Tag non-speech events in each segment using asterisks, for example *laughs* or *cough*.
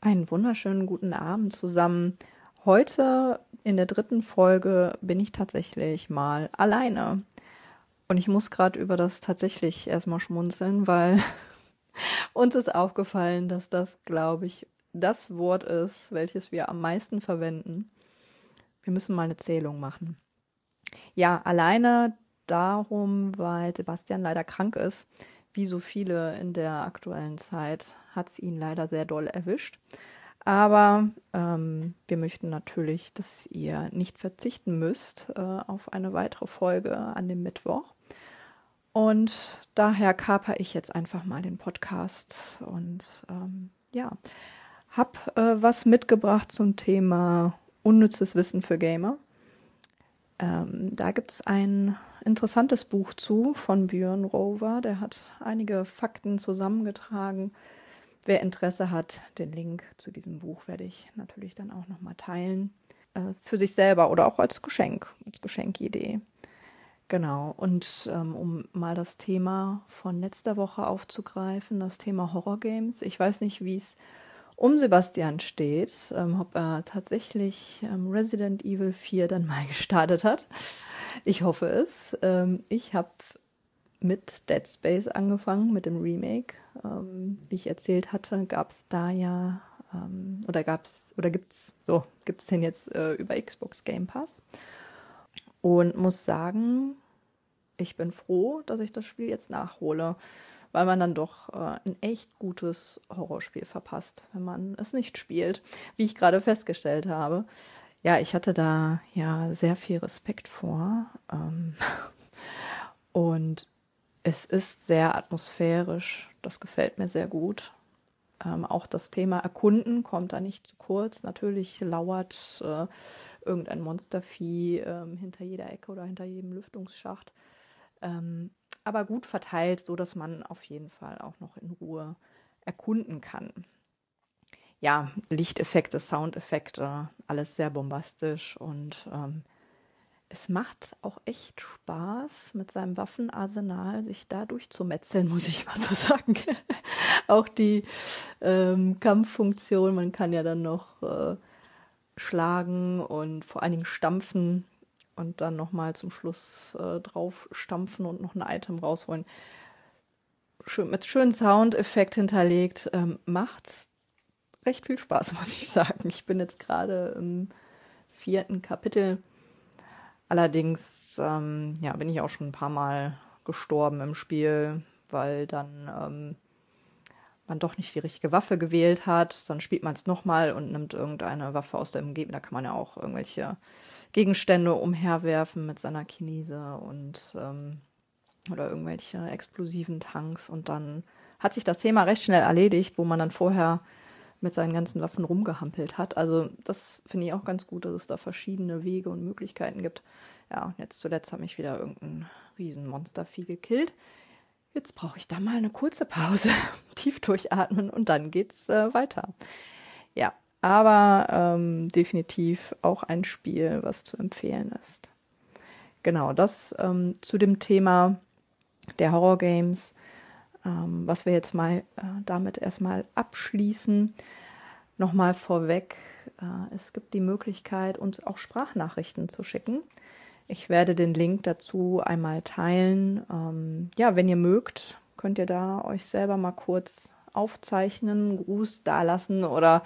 Einen wunderschönen guten Abend zusammen. Heute in der dritten Folge bin ich tatsächlich mal alleine. Und ich muss gerade über das tatsächlich erstmal schmunzeln, weil *laughs* uns ist aufgefallen, dass das, glaube ich, das Wort ist, welches wir am meisten verwenden. Wir müssen mal eine Zählung machen. Ja, alleine darum, weil Sebastian leider krank ist. Wie so viele in der aktuellen Zeit hat es ihn leider sehr doll erwischt. Aber ähm, wir möchten natürlich, dass ihr nicht verzichten müsst äh, auf eine weitere Folge an dem Mittwoch. Und daher kaper ich jetzt einfach mal den Podcast und ähm, ja, hab äh, was mitgebracht zum Thema unnützes Wissen für Gamer. Ähm, da gibt es ein interessantes Buch zu von Björn Rover. Der hat einige Fakten zusammengetragen Wer Interesse hat, den Link zu diesem Buch werde ich natürlich dann auch nochmal teilen. Äh, für sich selber oder auch als Geschenk, als Geschenkidee. Genau. Und ähm, um mal das Thema von letzter Woche aufzugreifen, das Thema Horror Games. Ich weiß nicht, wie es um Sebastian steht, ähm, ob er tatsächlich ähm, Resident Evil 4 dann mal *laughs* gestartet hat. Ich hoffe es. Ähm, ich habe mit Dead Space angefangen, mit dem Remake. Ähm, wie ich erzählt hatte, gab es da ja, ähm, oder gab's, oder gibt's, so, gibt's den jetzt äh, über Xbox Game Pass. Und muss sagen, ich bin froh, dass ich das Spiel jetzt nachhole, weil man dann doch äh, ein echt gutes Horrorspiel verpasst, wenn man es nicht spielt, wie ich gerade festgestellt habe. Ja, ich hatte da ja sehr viel Respekt vor. Ähm, *laughs* und es ist sehr atmosphärisch. Das gefällt mir sehr gut. Ähm, auch das Thema Erkunden kommt da nicht zu kurz. Natürlich lauert äh, irgendein Monstervieh äh, hinter jeder Ecke oder hinter jedem Lüftungsschacht. Ähm, aber gut verteilt, so dass man auf jeden Fall auch noch in Ruhe erkunden kann. Ja, Lichteffekte, Soundeffekte, alles sehr bombastisch und ähm, es macht auch echt Spaß, mit seinem Waffenarsenal sich da durchzumetzeln, *laughs* muss ich mal so sagen. *laughs* auch die ähm, Kampffunktion, man kann ja dann noch äh, schlagen und vor allen Dingen stampfen und dann nochmal zum Schluss äh, drauf stampfen und noch ein Item rausholen. Schön, mit schönem Soundeffekt hinterlegt, ähm, macht recht viel Spaß, *laughs* muss ich sagen. Ich bin jetzt gerade im vierten Kapitel Allerdings ähm, ja, bin ich auch schon ein paar Mal gestorben im Spiel, weil dann ähm, man doch nicht die richtige Waffe gewählt hat. Dann spielt man es nochmal und nimmt irgendeine Waffe aus der Umgebung. Da kann man ja auch irgendwelche Gegenstände umherwerfen mit seiner Kinese und ähm, oder irgendwelche explosiven Tanks und dann hat sich das Thema recht schnell erledigt, wo man dann vorher mit seinen ganzen Waffen rumgehampelt hat. Also das finde ich auch ganz gut, dass es da verschiedene Wege und Möglichkeiten gibt. Ja, und jetzt zuletzt hat mich wieder irgendein Riesenmonstervieh gekillt. Jetzt brauche ich da mal eine kurze Pause, *laughs* tief durchatmen und dann geht's äh, weiter. Ja, aber ähm, definitiv auch ein Spiel, was zu empfehlen ist. Genau, das ähm, zu dem Thema der Horror Games ähm, was wir jetzt mal äh, damit erstmal abschließen. Nochmal vorweg, äh, es gibt die Möglichkeit, uns auch Sprachnachrichten zu schicken. Ich werde den Link dazu einmal teilen. Ähm, ja, wenn ihr mögt, könnt ihr da euch selber mal kurz aufzeichnen, Gruß dalassen oder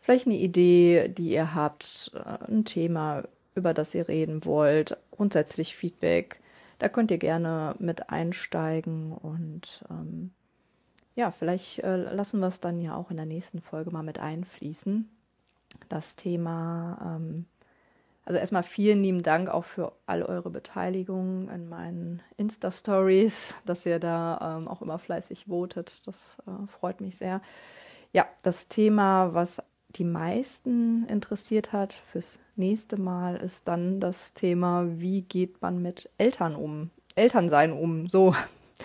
vielleicht eine Idee, die ihr habt, äh, ein Thema, über das ihr reden wollt, grundsätzlich Feedback. Da könnt ihr gerne mit einsteigen und ähm, ja, vielleicht äh, lassen wir es dann ja auch in der nächsten Folge mal mit einfließen. Das Thema, ähm, also erstmal vielen lieben Dank auch für all eure Beteiligung in meinen Insta-Stories, dass ihr da ähm, auch immer fleißig votet. Das äh, freut mich sehr. Ja, das Thema, was die meisten interessiert hat fürs nächste Mal, ist dann das Thema, wie geht man mit Eltern um, Elternsein um, so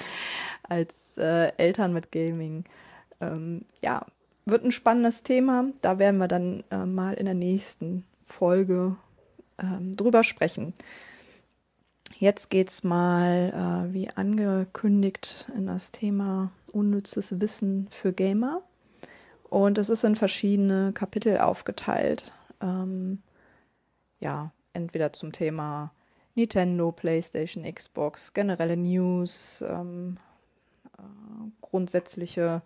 *laughs* als äh, Eltern mit Gaming. Ähm, ja, wird ein spannendes Thema. Da werden wir dann äh, mal in der nächsten Folge ähm, drüber sprechen. Jetzt geht's mal, äh, wie angekündigt, in das Thema unnützes Wissen für Gamer. Und es ist in verschiedene Kapitel aufgeteilt. Ähm, ja, entweder zum Thema Nintendo, PlayStation, Xbox, generelle News, ähm, äh, grundsätzliche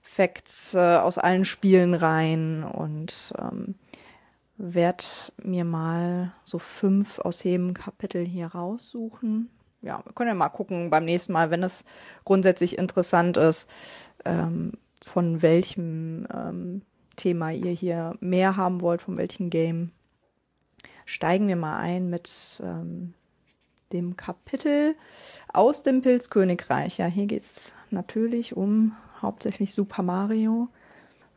Facts äh, aus allen Spielen rein und ähm, werde mir mal so fünf aus jedem Kapitel hier raussuchen. Ja, wir können ja mal gucken beim nächsten Mal, wenn es grundsätzlich interessant ist, ähm, von welchem ähm, Thema ihr hier mehr haben wollt, von welchem Game. Steigen wir mal ein mit ähm, dem Kapitel aus dem Pilzkönigreich. Ja, hier geht es natürlich um hauptsächlich Super Mario.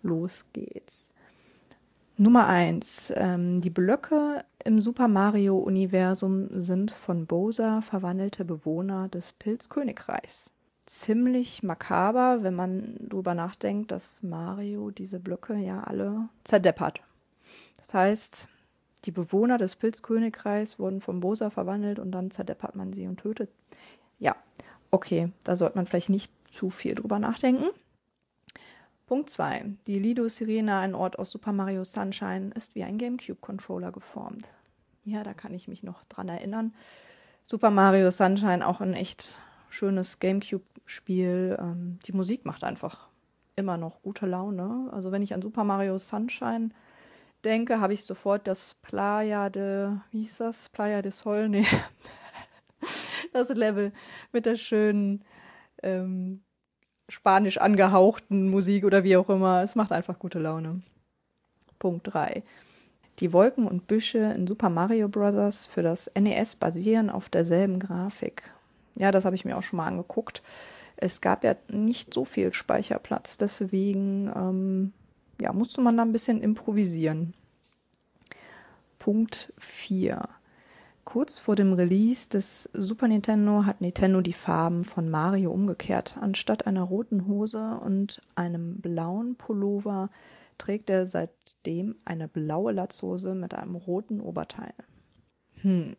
Los geht's. Nummer eins: ähm, Die Blöcke im Super Mario-Universum sind von Bowser verwandelte Bewohner des Pilzkönigreichs. Ziemlich makaber, wenn man darüber nachdenkt, dass Mario diese Blöcke ja alle zerdeppert. Das heißt, die Bewohner des Pilzkönigreichs wurden von Bowser verwandelt und dann zerdeppert man sie und tötet. Ja, okay, da sollte man vielleicht nicht zu viel drüber nachdenken. Punkt 2. Die Lido Sirena, ein Ort aus Super Mario Sunshine, ist wie ein GameCube-Controller geformt. Ja, da kann ich mich noch dran erinnern. Super Mario Sunshine, auch ein echt schönes GameCube-Spiel. Ähm, die Musik macht einfach immer noch gute Laune. Also wenn ich an Super Mario Sunshine denke, habe ich sofort das Playa de, wie hieß das? Playa de Sol, nee. *laughs* das Level mit der schönen ähm, spanisch angehauchten Musik oder wie auch immer. Es macht einfach gute Laune. Punkt 3. Die Wolken und Büsche in Super Mario Bros. für das NES basieren auf derselben Grafik. Ja, das habe ich mir auch schon mal angeguckt. Es gab ja nicht so viel Speicherplatz, deswegen ähm, ja, musste man da ein bisschen improvisieren. Punkt 4. Kurz vor dem Release des Super Nintendo hat Nintendo die Farben von Mario umgekehrt. Anstatt einer roten Hose und einem blauen Pullover trägt er seitdem eine blaue Latzhose mit einem roten Oberteil. Hm.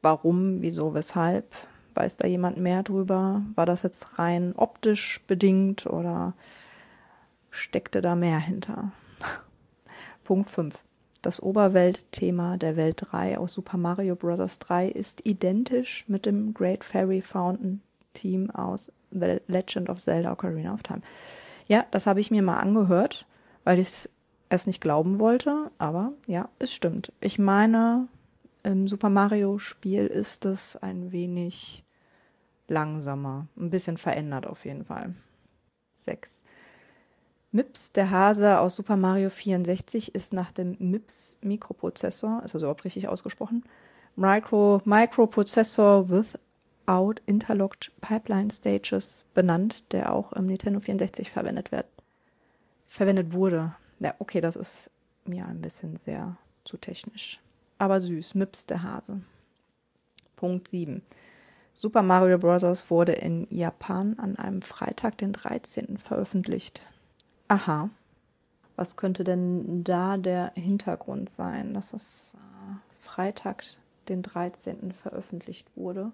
Warum, wieso, weshalb? Weiß da jemand mehr drüber? War das jetzt rein optisch bedingt oder steckte da mehr hinter? *laughs* Punkt 5. Das Oberweltthema der Welt 3 aus Super Mario Bros. 3 ist identisch mit dem Great Fairy Fountain Team aus The Legend of Zelda Ocarina of Time. Ja, das habe ich mir mal angehört, weil ich es nicht glauben wollte, aber ja, es stimmt. Ich meine, im Super Mario Spiel ist es ein wenig langsamer, ein bisschen verändert auf jeden Fall. 6. MIPS, der Hase aus Super Mario 64, ist nach dem MIPS Mikroprozessor, ist also überhaupt richtig ausgesprochen, Micro, Microprozessor without interlocked pipeline stages benannt, der auch im Nintendo 64 verwendet wird. Verwendet wurde. Ja, okay, das ist mir ein bisschen sehr zu technisch. Aber süß, MIPS der Hase. Punkt 7. Super Mario Bros. wurde in Japan an einem Freitag, den 13. veröffentlicht. Aha. Was könnte denn da der Hintergrund sein, dass es äh, Freitag, den 13. veröffentlicht wurde?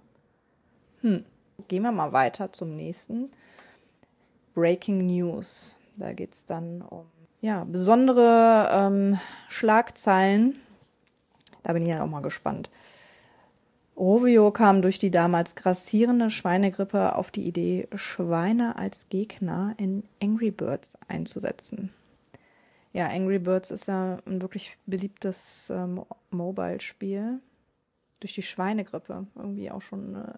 Hm. Gehen wir mal weiter zum nächsten. Breaking News. Da geht es dann um ja, besondere ähm, Schlagzeilen. Da bin ich ja auch mal gespannt. Rovio kam durch die damals grassierende Schweinegrippe auf die Idee, Schweine als Gegner in Angry Birds einzusetzen. Ja, Angry Birds ist ja ein wirklich beliebtes ähm, Mobile-Spiel. Durch die Schweinegrippe. Irgendwie auch schon eine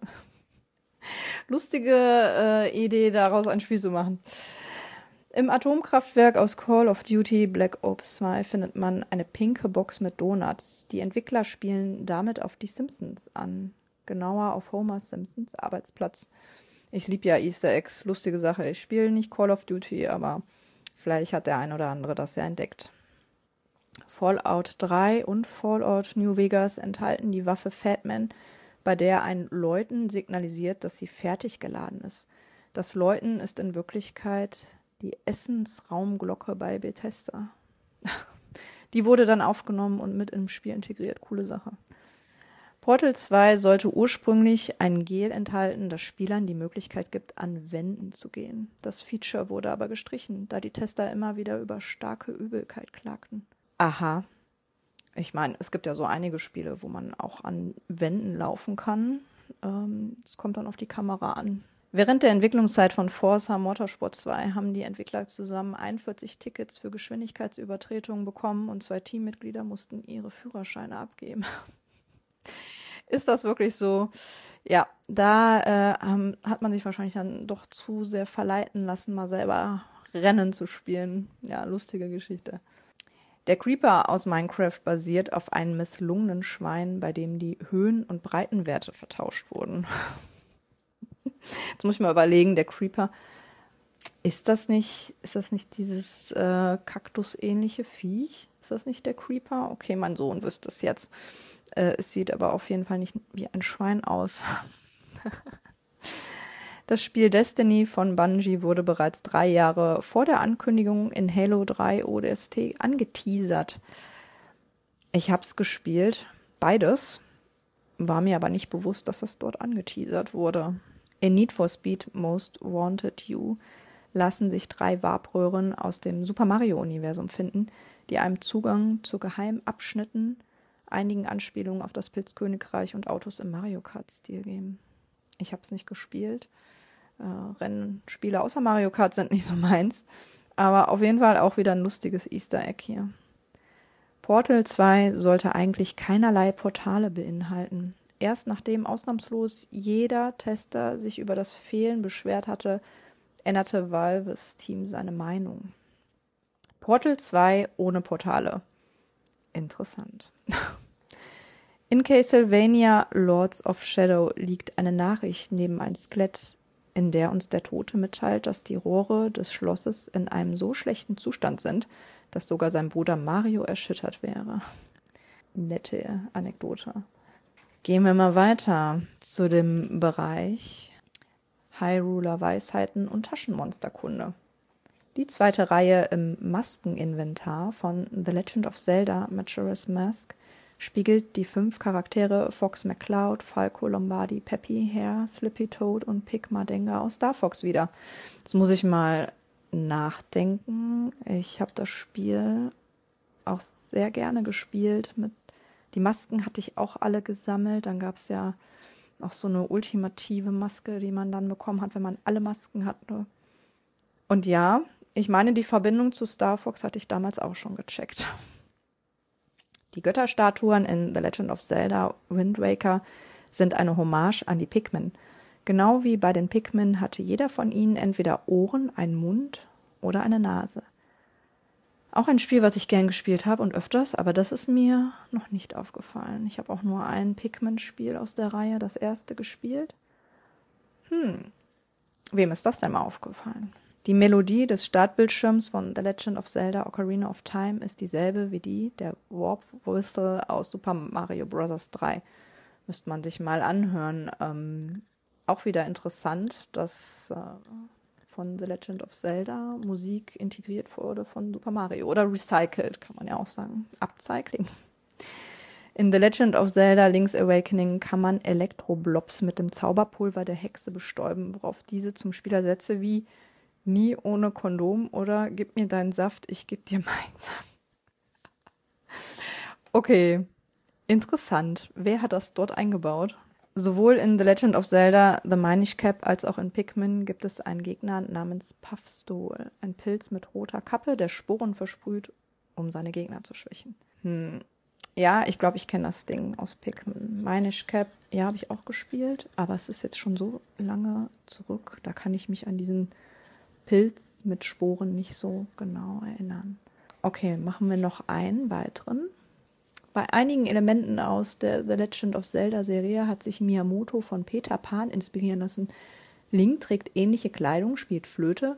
*laughs* lustige äh, Idee, daraus ein Spiel zu machen. Im Atomkraftwerk aus Call of Duty Black Ops 2 findet man eine pinke Box mit Donuts. Die Entwickler spielen damit auf die Simpsons an. Genauer auf Homer Simpsons Arbeitsplatz. Ich liebe ja Easter Eggs, lustige Sache. Ich spiele nicht Call of Duty, aber vielleicht hat der ein oder andere das ja entdeckt. Fallout 3 und Fallout New Vegas enthalten die Waffe Fatman, bei der ein Läuten signalisiert, dass sie fertig geladen ist. Das Läuten ist in Wirklichkeit die Essensraumglocke bei Bethesda. *laughs* Die wurde dann aufgenommen und mit im Spiel integriert. Coole Sache. Portal 2 sollte ursprünglich ein Gel enthalten, das Spielern die Möglichkeit gibt, an Wänden zu gehen. Das Feature wurde aber gestrichen, da die Tester immer wieder über starke Übelkeit klagten. Aha. Ich meine, es gibt ja so einige Spiele, wo man auch an Wänden laufen kann. Es ähm, kommt dann auf die Kamera an. Während der Entwicklungszeit von Forza Motorsport 2 haben die Entwickler zusammen 41 Tickets für Geschwindigkeitsübertretungen bekommen und zwei Teammitglieder mussten ihre Führerscheine abgeben. *laughs* Ist das wirklich so? Ja, da äh, hat man sich wahrscheinlich dann doch zu sehr verleiten lassen, mal selber Rennen zu spielen. Ja, lustige Geschichte. Der Creeper aus Minecraft basiert auf einem misslungenen Schwein, bei dem die Höhen- und Breitenwerte vertauscht wurden. *laughs* Jetzt muss ich mal überlegen, der Creeper, ist das nicht, ist das nicht dieses äh, Kaktusähnliche Viech? Ist das nicht der Creeper? Okay, mein Sohn wüsste es jetzt. Äh, es sieht aber auf jeden Fall nicht wie ein Schwein aus. *laughs* Das Spiel Destiny von Bungie wurde bereits drei Jahre vor der Ankündigung in Halo 3 ODST angeteasert. Ich hab's gespielt, beides, war mir aber nicht bewusst, dass das dort angeteasert wurde. In Need for Speed Most Wanted You lassen sich drei Warpröhren aus dem Super Mario-Universum finden, die einem Zugang zu geheimen Abschnitten, einigen Anspielungen auf das Pilzkönigreich und Autos im Mario Kart-Stil geben. Ich habe es nicht gespielt. Äh, Rennspiele außer Mario Kart sind nicht so meins. Aber auf jeden Fall auch wieder ein lustiges Easter Egg hier. Portal 2 sollte eigentlich keinerlei Portale beinhalten. Erst nachdem ausnahmslos jeder Tester sich über das Fehlen beschwert hatte, änderte Valves Team seine Meinung. Portal 2 ohne Portale. Interessant. *laughs* In Castlevania Lords of Shadow liegt eine Nachricht neben ein Skelett, in der uns der Tote mitteilt, dass die Rohre des Schlosses in einem so schlechten Zustand sind, dass sogar sein Bruder Mario erschüttert wäre. Nette Anekdote. Gehen wir mal weiter zu dem Bereich Hyruler Weisheiten und Taschenmonsterkunde. Die zweite Reihe im Maskeninventar von The Legend of Zelda Majora's Mask spiegelt die fünf Charaktere Fox McCloud, Falco Lombardi, Peppy Hare, Slippy Toad und Pig Madenga aus Star Fox wieder. Jetzt muss ich mal nachdenken. Ich habe das Spiel auch sehr gerne gespielt mit die Masken hatte ich auch alle gesammelt. Dann gab es ja auch so eine ultimative Maske, die man dann bekommen hat, wenn man alle Masken hatte. Und ja, ich meine, die Verbindung zu Star Fox hatte ich damals auch schon gecheckt. Die Götterstatuen in The Legend of Zelda Wind Waker sind eine Hommage an die Pikmin. Genau wie bei den Pikmin hatte jeder von ihnen entweder Ohren, einen Mund oder eine Nase. Auch ein Spiel, was ich gern gespielt habe und öfters, aber das ist mir noch nicht aufgefallen. Ich habe auch nur ein Pikmin-Spiel aus der Reihe, das erste, gespielt. Hm, wem ist das denn mal aufgefallen? Die Melodie des Startbildschirms von The Legend of Zelda Ocarina of Time ist dieselbe wie die der Warp Whistle aus Super Mario Bros. 3. Müsste man sich mal anhören. Ähm, auch wieder interessant, dass äh, von The Legend of Zelda Musik integriert wurde von Super Mario oder recycelt, kann man ja auch sagen. Upcycling. In The Legend of Zelda Link's Awakening kann man Elektroblobs mit dem Zauberpulver der Hexe bestäuben, worauf diese zum Spieler Sätze wie nie ohne Kondom oder gib mir deinen Saft, ich geb dir meins. okay, interessant. Wer hat das dort eingebaut? Sowohl in The Legend of Zelda The Minish Cap als auch in Pikmin gibt es einen Gegner namens Puffstool, ein Pilz mit roter Kappe, der Sporen versprüht, um seine Gegner zu schwächen. Hm. Ja, ich glaube, ich kenne das Ding aus Pikmin. Minish Cap, ja, habe ich auch gespielt, aber es ist jetzt schon so lange zurück, da kann ich mich an diesen Pilz mit Sporen nicht so genau erinnern. Okay, machen wir noch einen weiteren. Bei einigen Elementen aus der The Legend of Zelda Serie hat sich Miyamoto von Peter Pan inspirieren lassen. Link trägt ähnliche Kleidung, spielt Flöte,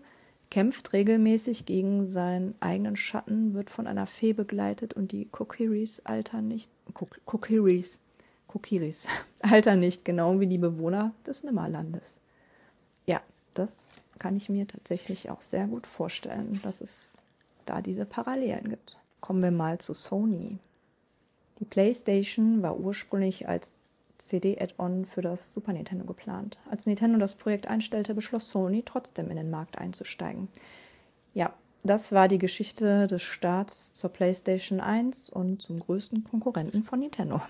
kämpft regelmäßig gegen seinen eigenen Schatten, wird von einer Fee begleitet und die Kokiris altern nicht. Kokiris. Kokiris *laughs* altern nicht, genau wie die Bewohner des Nimmerlandes. Ja, das kann ich mir tatsächlich auch sehr gut vorstellen, dass es da diese Parallelen gibt. Kommen wir mal zu Sony. Die PlayStation war ursprünglich als CD-Add-on für das Super Nintendo geplant. Als Nintendo das Projekt einstellte, beschloss Sony trotzdem in den Markt einzusteigen. Ja, das war die Geschichte des Starts zur PlayStation 1 und zum größten Konkurrenten von Nintendo.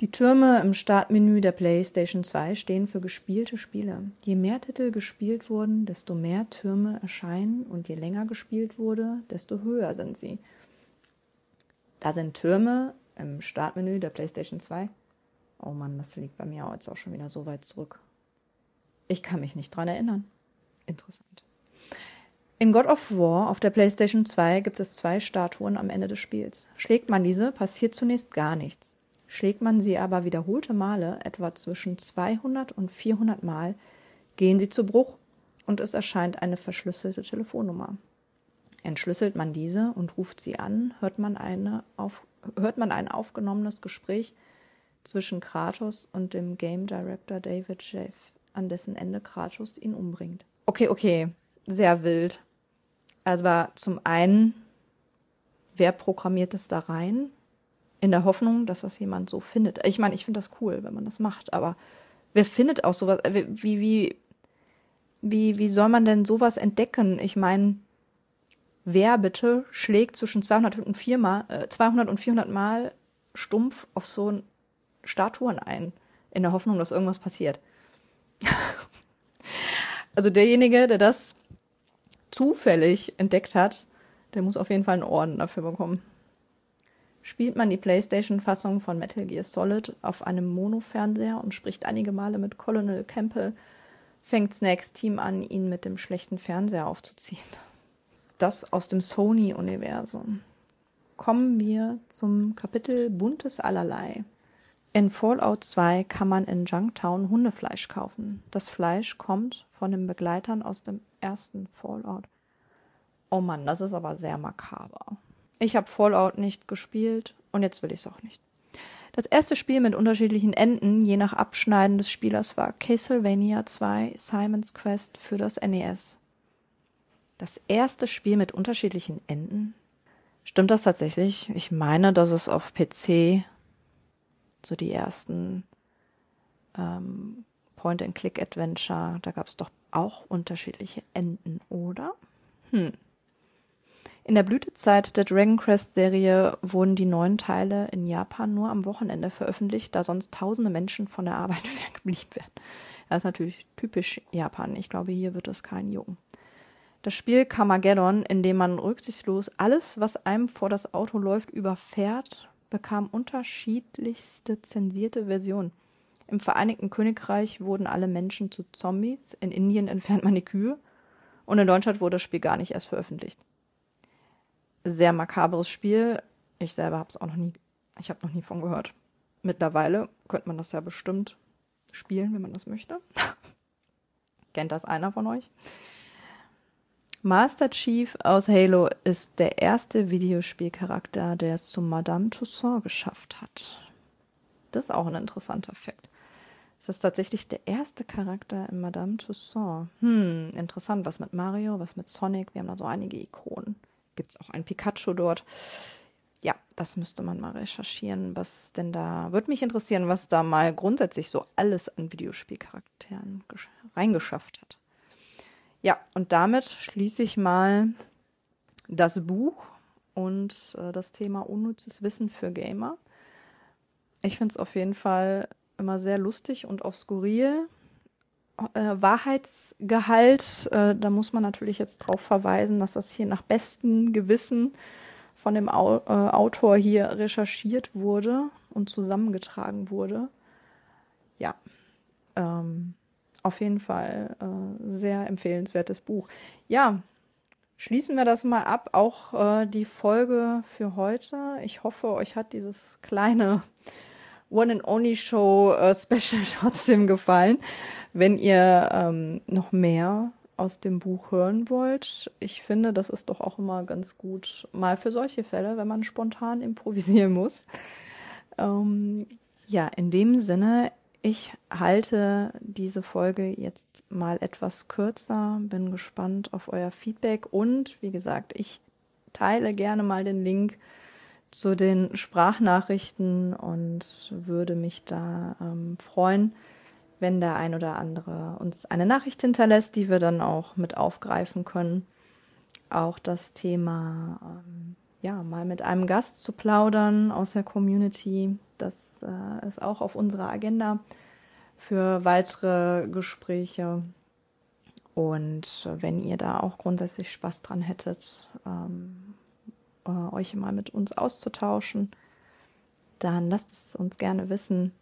Die Türme im Startmenü der PlayStation 2 stehen für gespielte Spiele. Je mehr Titel gespielt wurden, desto mehr Türme erscheinen und je länger gespielt wurde, desto höher sind sie. Da sind Türme im Startmenü der PlayStation 2. Oh Mann, das liegt bei mir jetzt auch schon wieder so weit zurück. Ich kann mich nicht dran erinnern. Interessant. In God of War auf der PlayStation 2 gibt es zwei Statuen am Ende des Spiels. Schlägt man diese, passiert zunächst gar nichts. Schlägt man sie aber wiederholte Male, etwa zwischen 200 und 400 Mal, gehen sie zu Bruch und es erscheint eine verschlüsselte Telefonnummer. Entschlüsselt man diese und ruft sie an, hört man, eine auf, hört man ein aufgenommenes Gespräch zwischen Kratos und dem Game Director David Jeff, an dessen Ende Kratos ihn umbringt. Okay, okay, sehr wild. Also zum einen, wer programmiert es da rein? In der Hoffnung, dass das jemand so findet. Ich meine, ich finde das cool, wenn man das macht, aber wer findet auch sowas? Wie, wie, wie, wie soll man denn sowas entdecken? Ich meine, wer bitte schlägt zwischen 200 und, 4 mal, äh, 200 und 400 Mal stumpf auf so Statuen ein, in der Hoffnung, dass irgendwas passiert? *laughs* also derjenige, der das zufällig entdeckt hat, der muss auf jeden Fall einen Orden dafür bekommen. Spielt man die PlayStation-Fassung von Metal Gear Solid auf einem Mono-Fernseher und spricht einige Male mit Colonel Campbell, fängt Snacks Team an, ihn mit dem schlechten Fernseher aufzuziehen. Das aus dem Sony-Universum. Kommen wir zum Kapitel Buntes Allerlei. In Fallout 2 kann man in Junktown Hundefleisch kaufen. Das Fleisch kommt von den Begleitern aus dem ersten Fallout. Oh Mann, das ist aber sehr makaber. Ich habe Fallout nicht gespielt und jetzt will ich es auch nicht. Das erste Spiel mit unterschiedlichen Enden, je nach Abschneiden des Spielers, war Castlevania 2 Simon's Quest für das NES. Das erste Spiel mit unterschiedlichen Enden? Stimmt das tatsächlich? Ich meine, dass es auf PC so die ersten ähm, Point-and-Click-Adventure, da gab es doch auch unterschiedliche Enden, oder? Hm. In der Blütezeit der Dragon Quest Serie wurden die neuen Teile in Japan nur am Wochenende veröffentlicht, da sonst tausende Menschen von der Arbeit *laughs* weggeblieben wären. Das ist natürlich typisch Japan. Ich glaube, hier wird es kein Jucken. Das Spiel Carmageddon, in dem man rücksichtslos alles, was einem vor das Auto läuft, überfährt, bekam unterschiedlichste zensierte Versionen. Im Vereinigten Königreich wurden alle Menschen zu Zombies, in Indien entfernt man die Kühe und in Deutschland wurde das Spiel gar nicht erst veröffentlicht. Sehr makabres Spiel. Ich selber habe es auch noch nie, ich habe noch nie von gehört. Mittlerweile könnte man das ja bestimmt spielen, wenn man das möchte. *laughs* Kennt das einer von euch? Master Chief aus Halo ist der erste Videospielcharakter, der es zu Madame Toussaint geschafft hat. Das ist auch ein interessanter Fakt. Ist tatsächlich der erste Charakter in Madame Toussaint. Hm, interessant. Was mit Mario, was mit Sonic? Wir haben da so einige Ikonen. Gibt es auch ein Pikachu dort? Ja, das müsste man mal recherchieren, was denn da. Würde mich interessieren, was da mal grundsätzlich so alles an Videospielcharakteren reingeschafft hat. Ja, und damit schließe ich mal das Buch und äh, das Thema unnützes Wissen für Gamer. Ich finde es auf jeden Fall immer sehr lustig und auch skurril. Äh, Wahrheitsgehalt, äh, da muss man natürlich jetzt darauf verweisen, dass das hier nach bestem Gewissen von dem Au äh, Autor hier recherchiert wurde und zusammengetragen wurde. Ja, ähm, auf jeden Fall äh, sehr empfehlenswertes Buch. Ja, schließen wir das mal ab. Auch äh, die Folge für heute. Ich hoffe, euch hat dieses kleine One and Only Show äh, Special *laughs* trotzdem gefallen. Wenn ihr ähm, noch mehr aus dem Buch hören wollt, ich finde, das ist doch auch immer ganz gut, mal für solche Fälle, wenn man spontan improvisieren muss. Ähm, ja, in dem Sinne, Ich halte diese Folge jetzt mal etwas kürzer, bin gespannt auf euer Feedback und wie gesagt, ich teile gerne mal den Link zu den Sprachnachrichten und würde mich da ähm, freuen, wenn der ein oder andere uns eine Nachricht hinterlässt, die wir dann auch mit aufgreifen können. Auch das Thema, ähm, ja, mal mit einem Gast zu plaudern aus der Community, das äh, ist auch auf unserer Agenda für weitere Gespräche. Und wenn ihr da auch grundsätzlich Spaß dran hättet, ähm, äh, euch mal mit uns auszutauschen, dann lasst es uns gerne wissen.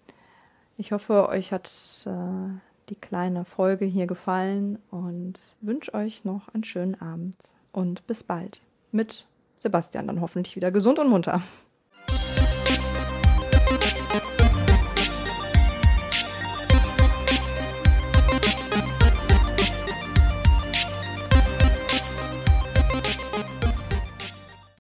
Ich hoffe, euch hat äh, die kleine Folge hier gefallen und wünsche euch noch einen schönen Abend und bis bald. Mit Sebastian dann hoffentlich wieder gesund und munter.